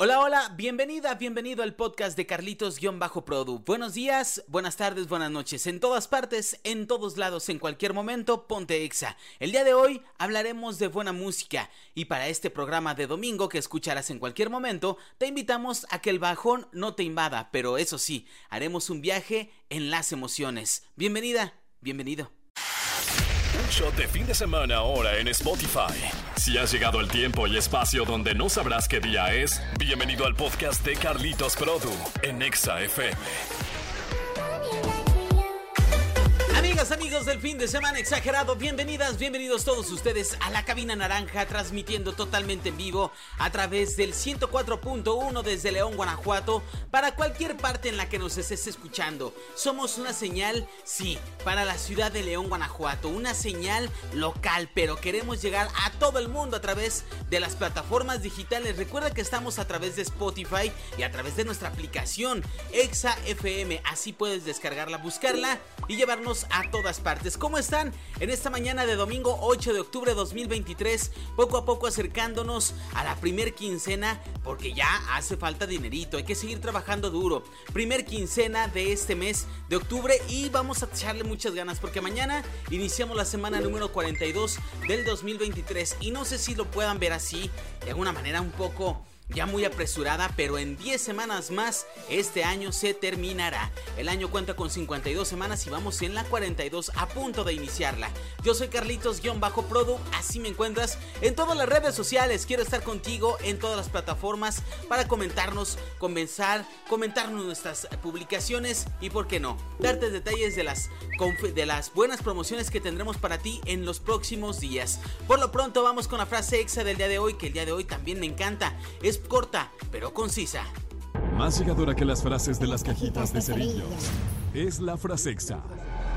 Hola, hola, bienvenida, bienvenido al podcast de Carlitos-Produ. Buenos días, buenas tardes, buenas noches. En todas partes, en todos lados, en cualquier momento, ponte exa. El día de hoy hablaremos de buena música y para este programa de domingo que escucharás en cualquier momento, te invitamos a que el bajón no te invada, pero eso sí, haremos un viaje en las emociones. Bienvenida, bienvenido. Un shot de fin de semana ahora en Spotify. Si has llegado el tiempo y espacio donde no sabrás qué día es, bienvenido al podcast de Carlitos Produ en Exa FM. Amigos del fin de semana exagerado, bienvenidas, bienvenidos todos ustedes a la cabina naranja, transmitiendo totalmente en vivo a través del 104.1 desde León, Guanajuato, para cualquier parte en la que nos estés escuchando. Somos una señal, sí, para la ciudad de León, Guanajuato, una señal local, pero queremos llegar a todo el mundo a través de las plataformas digitales. Recuerda que estamos a través de Spotify y a través de nuestra aplicación Exa FM, así puedes descargarla, buscarla y llevarnos a todas partes. ¿Cómo están? En esta mañana de domingo 8 de octubre de 2023, poco a poco acercándonos a la primer quincena, porque ya hace falta dinerito, hay que seguir trabajando duro. Primer quincena de este mes de octubre y vamos a echarle muchas ganas porque mañana iniciamos la semana número 42 del 2023 y no sé si lo puedan ver así, de alguna manera un poco ya muy apresurada, pero en 10 semanas más este año se terminará. El año cuenta con 52 semanas y vamos en la 42 a punto de iniciarla. Yo soy Carlitos-Produ, así me encuentras en todas las redes sociales. Quiero estar contigo en todas las plataformas para comentarnos, comenzar, comentarnos nuestras publicaciones y, por qué no, darte detalles de las, de las buenas promociones que tendremos para ti en los próximos días. Por lo pronto, vamos con la frase exa del día de hoy, que el día de hoy también me encanta. Es corta, pero concisa. Más llegadora que las frases de las cajitas de cerillos. Es la frase exa.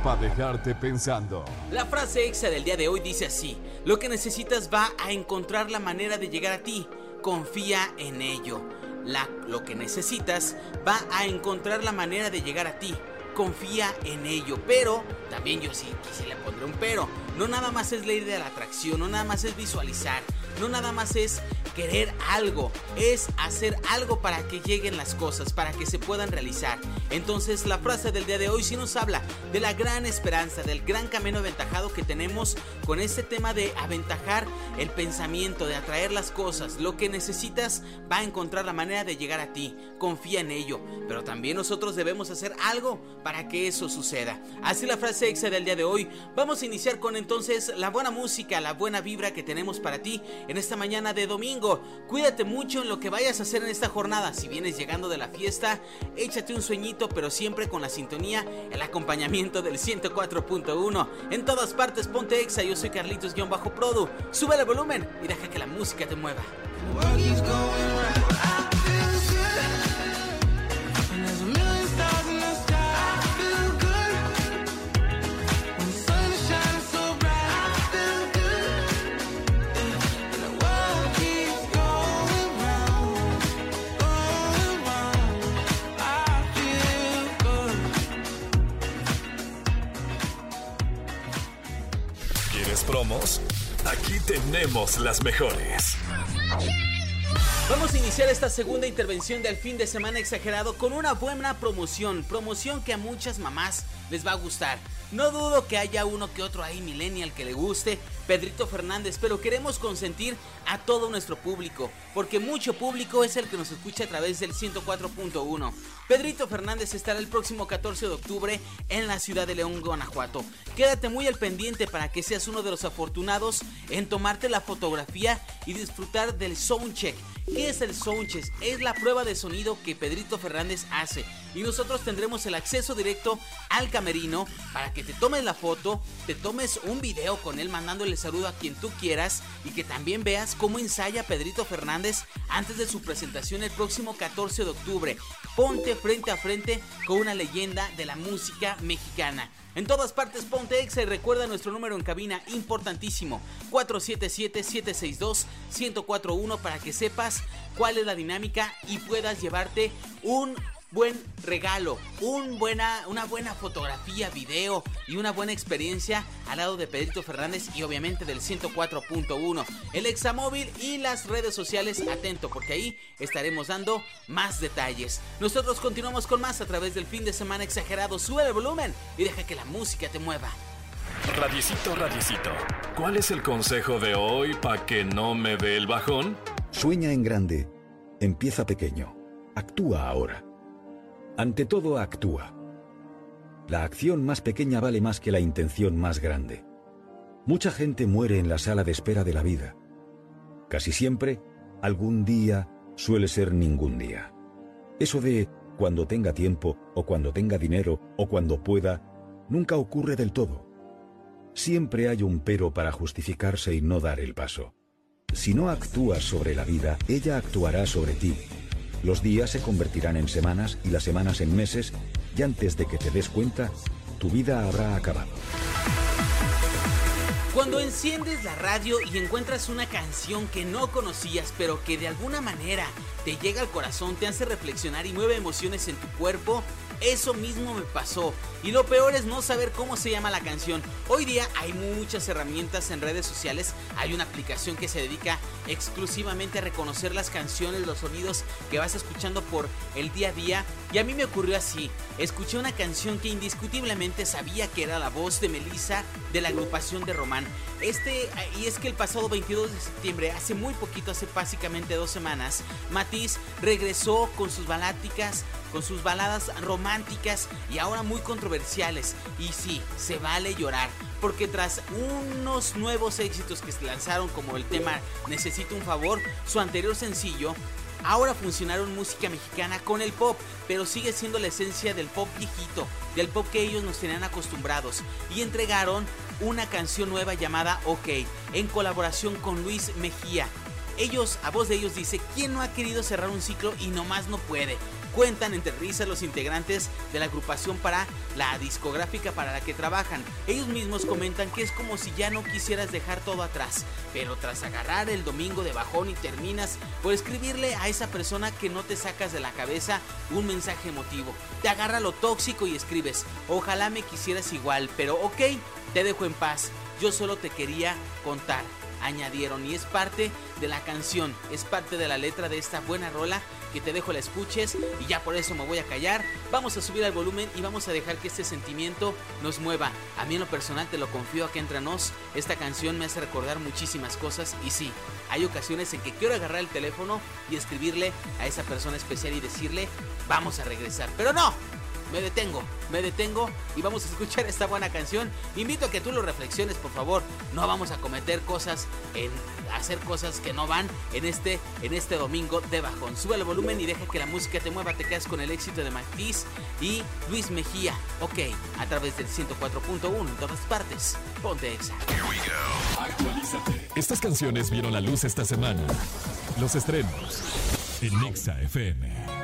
Para dejarte pensando. La frase exa del día de hoy dice así: Lo que necesitas va a encontrar la manera de llegar a ti. Confía en ello. La, lo que necesitas va a encontrar la manera de llegar a ti. Confía en ello. Pero también yo sí, sí le pondré un pero. No nada más es ley de la atracción, no nada más es visualizar, no nada más es querer algo, es hacer algo para que lleguen las cosas, para que se puedan realizar. Entonces la frase del día de hoy sí nos habla de la gran esperanza, del gran camino aventajado que tenemos con este tema de aventajar el pensamiento, de atraer las cosas. Lo que necesitas va a encontrar la manera de llegar a ti. Confía en ello. Pero también nosotros debemos hacer algo para que eso suceda. Así la frase exa del día de hoy. Vamos a iniciar con entonces la buena música, la buena vibra que tenemos para ti en esta mañana de domingo. Cuídate mucho en lo que vayas a hacer en esta jornada. Si vienes llegando de la fiesta, échate un sueñito, pero siempre con la sintonía, el acompañamiento del 104.1. En todas partes, ponte exa. Yo soy Carlitos-Produ. Sube el volumen y deja que la música te mueva. Tenemos las mejores. Vamos a iniciar esta segunda intervención del fin de semana exagerado con una buena promoción, promoción que a muchas mamás les va a gustar. No dudo que haya uno que otro ahí millennial que le guste, Pedrito Fernández, pero queremos consentir a todo nuestro público, porque mucho público es el que nos escucha a través del 104.1. Pedrito Fernández estará el próximo 14 de octubre en la ciudad de León, Guanajuato. Quédate muy al pendiente para que seas uno de los afortunados en tomarte la fotografía y disfrutar del soundcheck. ¿Qué es el soundcheck? Es la prueba de sonido que Pedrito Fernández hace y nosotros tendremos el acceso directo al camerino para que te tomes la foto, te tomes un video con él mandándole saludo a quien tú quieras y que también veas cómo ensaya Pedrito Fernández antes de su presentación el próximo 14 de octubre. Ponte frente a frente con una leyenda de la música mexicana. En todas partes ponte exa y recuerda nuestro número en cabina importantísimo 477-762-1041 para que sepas cuál es la dinámica y puedas llevarte un buen regalo, un buena, una buena fotografía, video y una buena experiencia al lado de Pedrito Fernández y obviamente del 104.1. El examóvil y las redes sociales, atento porque ahí estaremos dando más detalles. Nosotros continuamos con más a través del fin de semana exagerado. Sube el volumen y deja que la música te mueva. Radiecito, radiecito. ¿Cuál es el consejo de hoy para que no me dé el bajón? Sueña en grande. Empieza pequeño. Actúa ahora. Ante todo, actúa. La acción más pequeña vale más que la intención más grande. Mucha gente muere en la sala de espera de la vida. Casi siempre, algún día suele ser ningún día. Eso de cuando tenga tiempo, o cuando tenga dinero, o cuando pueda, nunca ocurre del todo. Siempre hay un pero para justificarse y no dar el paso. Si no actúas sobre la vida, ella actuará sobre ti. Los días se convertirán en semanas y las semanas en meses, y antes de que te des cuenta, tu vida habrá acabado. Cuando enciendes la radio y encuentras una canción que no conocías, pero que de alguna manera te llega al corazón, te hace reflexionar y mueve emociones en tu cuerpo, eso mismo me pasó. Y lo peor es no saber cómo se llama la canción. Hoy día hay muchas herramientas en redes sociales. Hay una aplicación que se dedica exclusivamente a reconocer las canciones, los sonidos que vas escuchando por el día a día. Y a mí me ocurrió así. Escuché una canción que indiscutiblemente sabía que era la voz de Melissa de la agrupación de Román. Este, y es que el pasado 22 de septiembre, hace muy poquito, hace básicamente dos semanas, Regresó con sus baláticas, con sus baladas románticas y ahora muy controversiales. Y sí, se vale llorar, porque tras unos nuevos éxitos que se lanzaron como el tema Necesito un favor, su anterior sencillo, ahora funcionaron música mexicana con el pop, pero sigue siendo la esencia del pop viejito, del pop que ellos nos tenían acostumbrados, y entregaron una canción nueva llamada OK, en colaboración con Luis Mejía. Ellos, a voz de ellos dice, ¿quién no ha querido cerrar un ciclo y nomás no puede? Cuentan entre risas los integrantes de la agrupación para la discográfica para la que trabajan. Ellos mismos comentan que es como si ya no quisieras dejar todo atrás, pero tras agarrar el domingo de bajón y terminas por escribirle a esa persona que no te sacas de la cabeza un mensaje emotivo. Te agarra lo tóxico y escribes, ojalá me quisieras igual, pero ok, te dejo en paz, yo solo te quería contar añadieron y es parte de la canción, es parte de la letra de esta buena rola que te dejo la escuches y ya por eso me voy a callar. Vamos a subir al volumen y vamos a dejar que este sentimiento nos mueva. A mí en lo personal te lo confío aquí entre nos. Esta canción me hace recordar muchísimas cosas y sí, hay ocasiones en que quiero agarrar el teléfono y escribirle a esa persona especial y decirle, vamos a regresar. Pero no, me detengo, me detengo y vamos a escuchar esta buena canción. Invito a que tú lo reflexiones, por favor. No vamos a cometer cosas en hacer cosas que no van en este en este domingo de bajón. Sube el volumen y deja que la música te mueva, te quedas con el éxito de Matiz y Luis Mejía. Ok, a través del 104.1 en todas partes. Ponte exa. Actualízate. Estas canciones vieron la luz esta semana. Los estrenos en Nexa FM.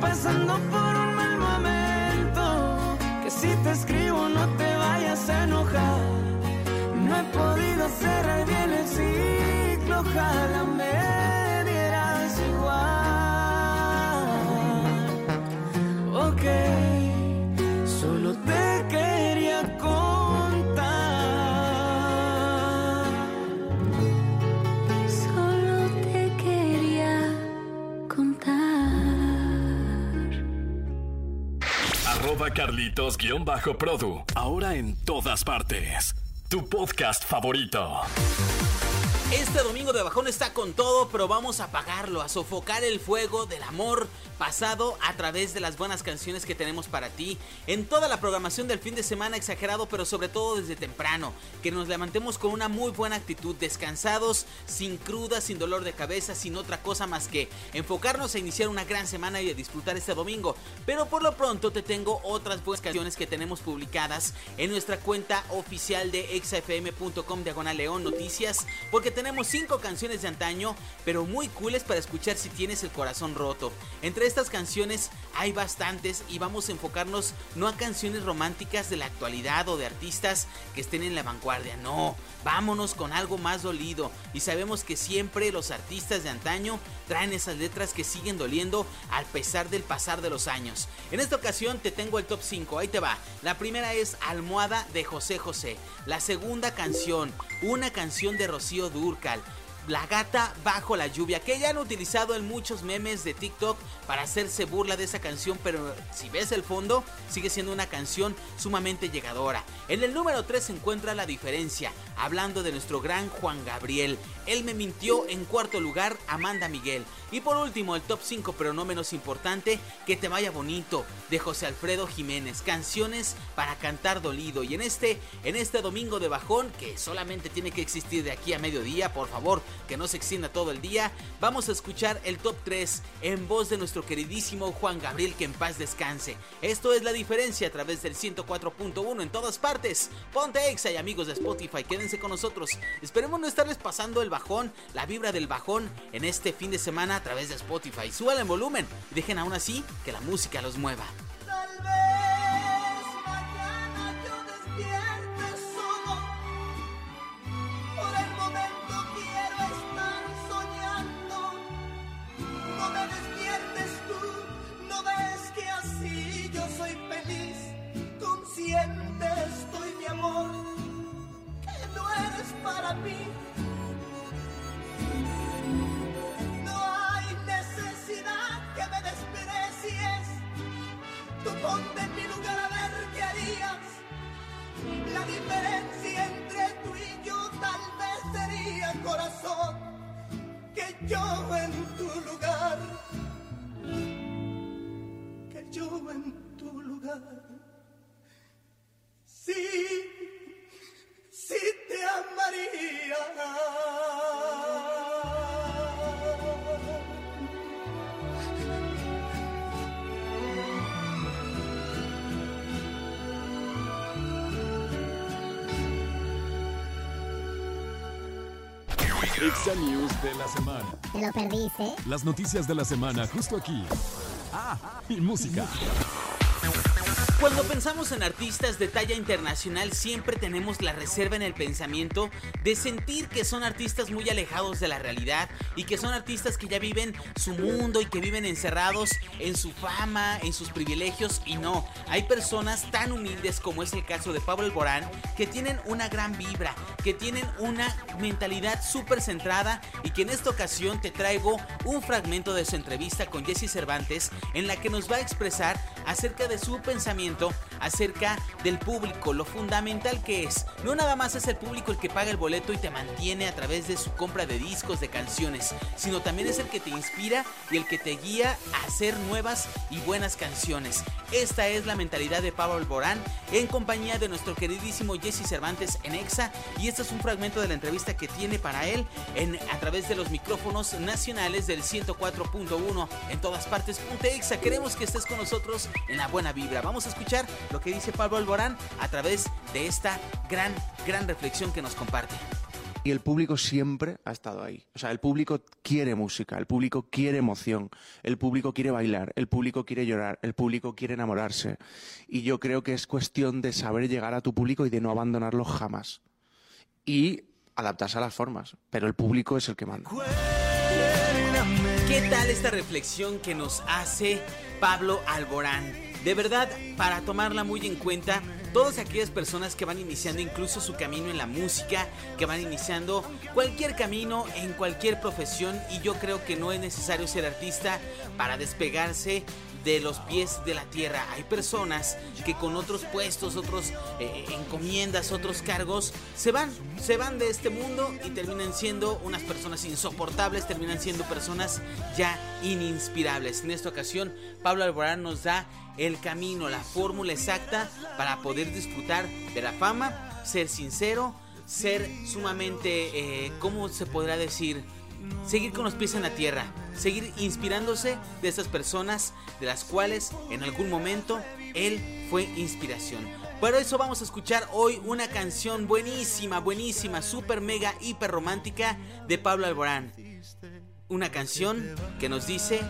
pasando por un mal momento. Que si te escribo no te vayas a enojar. No he podido cerrar bien el ciclo, jálame. Carlitos-Produ. Ahora en todas partes. Tu podcast favorito. Este domingo de bajón está con todo, pero vamos a apagarlo, a sofocar el fuego del amor pasado a través de las buenas canciones que tenemos para ti en toda la programación del fin de semana exagerado, pero sobre todo desde temprano, que nos levantemos con una muy buena actitud, descansados, sin cruda, sin dolor de cabeza, sin otra cosa más que enfocarnos a iniciar una gran semana y a disfrutar este domingo. Pero por lo pronto te tengo otras buenas canciones que tenemos publicadas en nuestra cuenta oficial de exafm.com diagonal león noticias, porque tenemos cinco canciones de antaño, pero muy cooles para escuchar si tienes el corazón roto. Entre estas canciones hay bastantes y vamos a enfocarnos no a canciones románticas de la actualidad o de artistas que estén en la vanguardia, no, vámonos con algo más dolido y sabemos que siempre los artistas de antaño traen esas letras que siguen doliendo al pesar del pasar de los años. En esta ocasión te tengo el top 5, ahí te va. La primera es Almohada de José José. La segunda canción, una canción de Rocío Durcal. La gata bajo la lluvia, que ya han utilizado en muchos memes de TikTok para hacerse burla de esa canción, pero si ves el fondo, sigue siendo una canción sumamente llegadora. En el número 3 se encuentra la diferencia, hablando de nuestro gran Juan Gabriel. Él me mintió en cuarto lugar, Amanda Miguel. Y por último, el top 5, pero no menos importante, Que te vaya bonito, de José Alfredo Jiménez. Canciones para cantar dolido. Y en este, en este domingo de bajón, que solamente tiene que existir de aquí a mediodía, por favor, que no se extienda todo el día, vamos a escuchar el top 3 en voz de nuestro queridísimo Juan Gabriel, que en paz descanse. Esto es la diferencia a través del 104.1 en todas partes. Ponte Exa y amigos de Spotify, quédense con nosotros. Esperemos no estarles pasando el bajón, la vibra del bajón en este fin de semana a través de Spotify. Suban el volumen y dejen aún así que la música los mueva. Tú ponte en mi lugar a ver qué harías. La diferencia entre tú y yo tal vez sería corazón que yo en tu lugar. Que yo en tu lugar. Sí, sí te amaría. Exa News de la semana. Te lo perdiste. Las noticias de la semana justo aquí. Ah, y música. Cuando pensamos en artistas de talla internacional siempre tenemos la reserva en el pensamiento de sentir que son artistas muy alejados de la realidad y que son artistas que ya viven su mundo y que viven encerrados en su fama, en sus privilegios y no, hay personas tan humildes como es el caso de Pablo Alborán que tienen una gran vibra, que tienen una mentalidad súper centrada y que en esta ocasión te traigo un fragmento de su entrevista con Jesse Cervantes en la que nos va a expresar acerca de su pensamiento acerca del público, lo fundamental que es. No nada más es el público el que paga el boleto y te mantiene a través de su compra de discos, de canciones, sino también es el que te inspira y el que te guía a hacer nuevas y buenas canciones. Esta es la mentalidad de Pablo Alborán en compañía de nuestro queridísimo Jesse Cervantes en EXA y este es un fragmento de la entrevista que tiene para él en, a través de los micrófonos nacionales del 104.1 en todas partes. EXA, queremos que estés con nosotros en la buena vibra. Vamos a escuchar lo que dice Pablo Alborán a través de esta gran, gran reflexión que nos comparte. Y el público siempre ha estado ahí. O sea, el público quiere música, el público quiere emoción, el público quiere bailar, el público quiere llorar, el público quiere enamorarse. Y yo creo que es cuestión de saber llegar a tu público y de no abandonarlo jamás. Y adaptarse a las formas. Pero el público es el que manda. ¿Qué tal esta reflexión que nos hace Pablo Alborán? De verdad, para tomarla muy en cuenta, todas aquellas personas que van iniciando incluso su camino en la música, que van iniciando cualquier camino en cualquier profesión y yo creo que no es necesario ser artista para despegarse de los pies de la tierra. Hay personas que con otros puestos, otros eh, encomiendas, otros cargos, se van, se van de este mundo y terminan siendo unas personas insoportables, terminan siendo personas ya ininspirables. En esta ocasión, Pablo Alborán nos da el camino, la fórmula exacta para poder disfrutar de la fama, ser sincero, ser sumamente, eh, ¿cómo se podrá decir? Seguir con los pies en la tierra, seguir inspirándose de esas personas de las cuales en algún momento él fue inspiración. Por eso vamos a escuchar hoy una canción buenísima, buenísima, super mega, hiper romántica de Pablo Alborán. Una canción que nos dice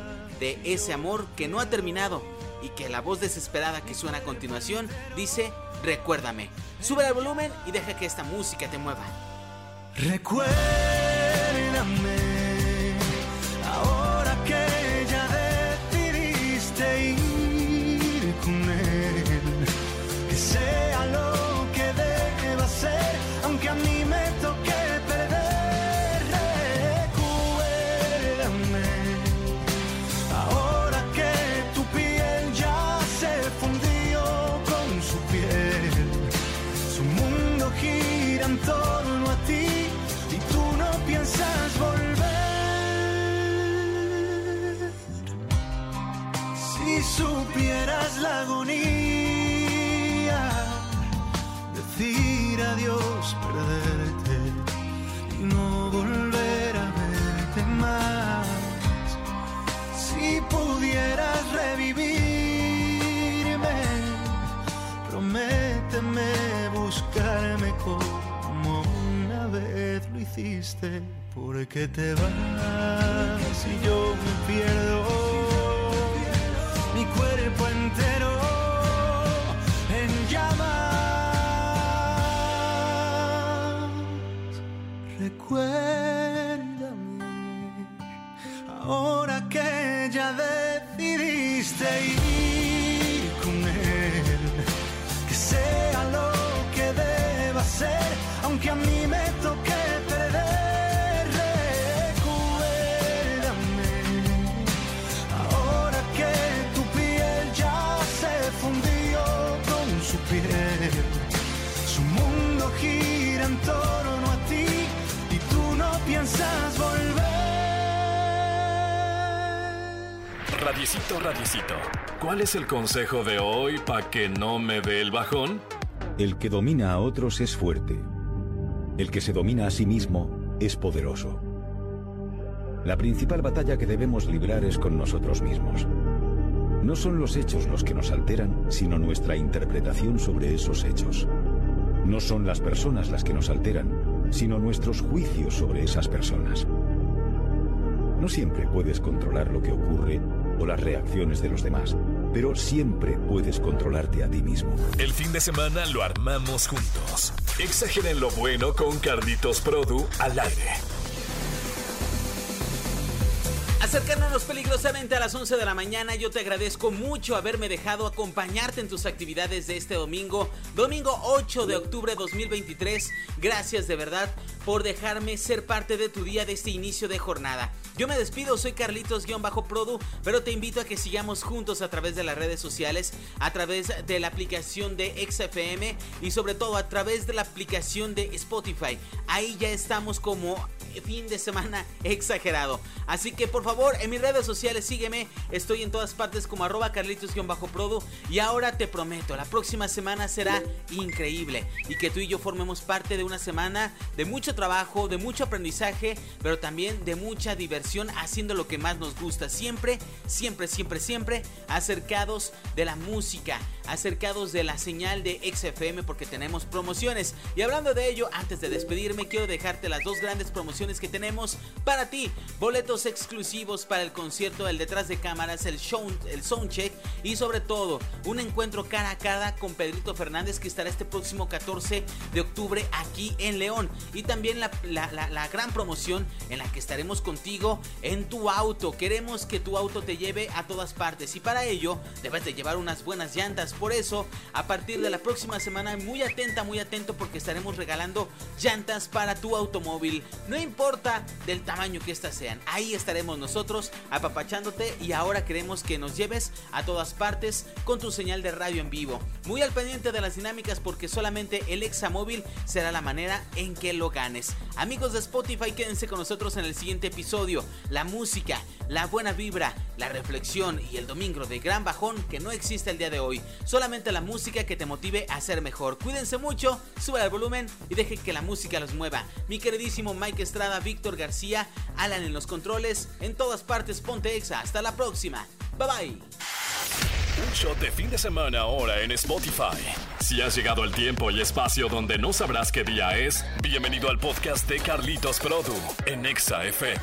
de ese amor que no ha terminado y que la voz desesperada que suena a continuación dice, recuérdame. Sube el volumen y deja que esta música te mueva. Recuérdame ahora te vas y yo me pierdo mi cuerpo entero en llamas. Recuérdame ahora que ya decidiste ir Su mundo gira en torno a ti y tú no piensas volver. Radiecito, radiecito. ¿Cuál es el consejo de hoy para que no me dé el bajón? El que domina a otros es fuerte. El que se domina a sí mismo es poderoso. La principal batalla que debemos librar es con nosotros mismos. No son los hechos los que nos alteran, sino nuestra interpretación sobre esos hechos. No son las personas las que nos alteran, sino nuestros juicios sobre esas personas. No siempre puedes controlar lo que ocurre o las reacciones de los demás, pero siempre puedes controlarte a ti mismo. El fin de semana lo armamos juntos. Exageren lo bueno con Carlitos Produ al aire. Acercándonos peligrosamente a las 11 de la mañana, yo te agradezco mucho haberme dejado acompañarte en tus actividades de este domingo, domingo 8 de octubre de 2023. Gracias de verdad por dejarme ser parte de tu día de este inicio de jornada. Yo me despido, soy Carlitos-Produ, pero te invito a que sigamos juntos a través de las redes sociales, a través de la aplicación de XFM y sobre todo a través de la aplicación de Spotify. Ahí ya estamos como fin de semana exagerado. Así que por favor, en mis redes sociales sígueme. Estoy en todas partes como arroba carlitos-produ. Y ahora te prometo, la próxima semana será increíble. Y que tú y yo formemos parte de una semana de mucho trabajo, de mucho aprendizaje, pero también de mucha haciendo lo que más nos gusta. Siempre, siempre, siempre, siempre acercados de la música, acercados de la señal de XFM porque tenemos promociones. Y hablando de ello, antes de despedirme, quiero dejarte las dos grandes promociones que tenemos para ti. Boletos exclusivos para el concierto del detrás de cámaras, el show, el soundcheck y sobre todo un encuentro cara a cara con Pedrito Fernández que estará este próximo 14 de octubre aquí en León. Y también también la, la, gran promoción en la que estaremos contigo en tu auto. Queremos que tu auto te lleve a todas partes y para ello debes de llevar unas buenas llantas. Por eso, a partir de la próxima semana, muy atenta, muy atento porque estaremos regalando llantas para tu automóvil. No importa del tamaño que éstas sean, ahí estaremos nosotros apapachándote y ahora queremos que nos lleves a todas partes con tu señal de radio en vivo. Muy al pendiente de las dinámicas porque solamente el Examóvil será la manera en que lo ganes. Amigos de Spotify, quédense con nosotros en el siguiente episodio. La música, la buena vibra, la reflexión y el domingo de gran bajón que no existe el día de hoy. Solamente la música que te motive a ser mejor. Cuídense mucho, suban el volumen y dejen que la música los mueva. Mi queridísimo Mike Estrada, Víctor García, Alan en los controles, en todas partes Ponte Exa. Hasta la próxima. Bye bye. Un shot de fin de semana ahora en Spotify. Si has llegado el tiempo y espacio donde no sabrás qué día es, bienvenido al podcast de Carlitos Produ en Exa FM.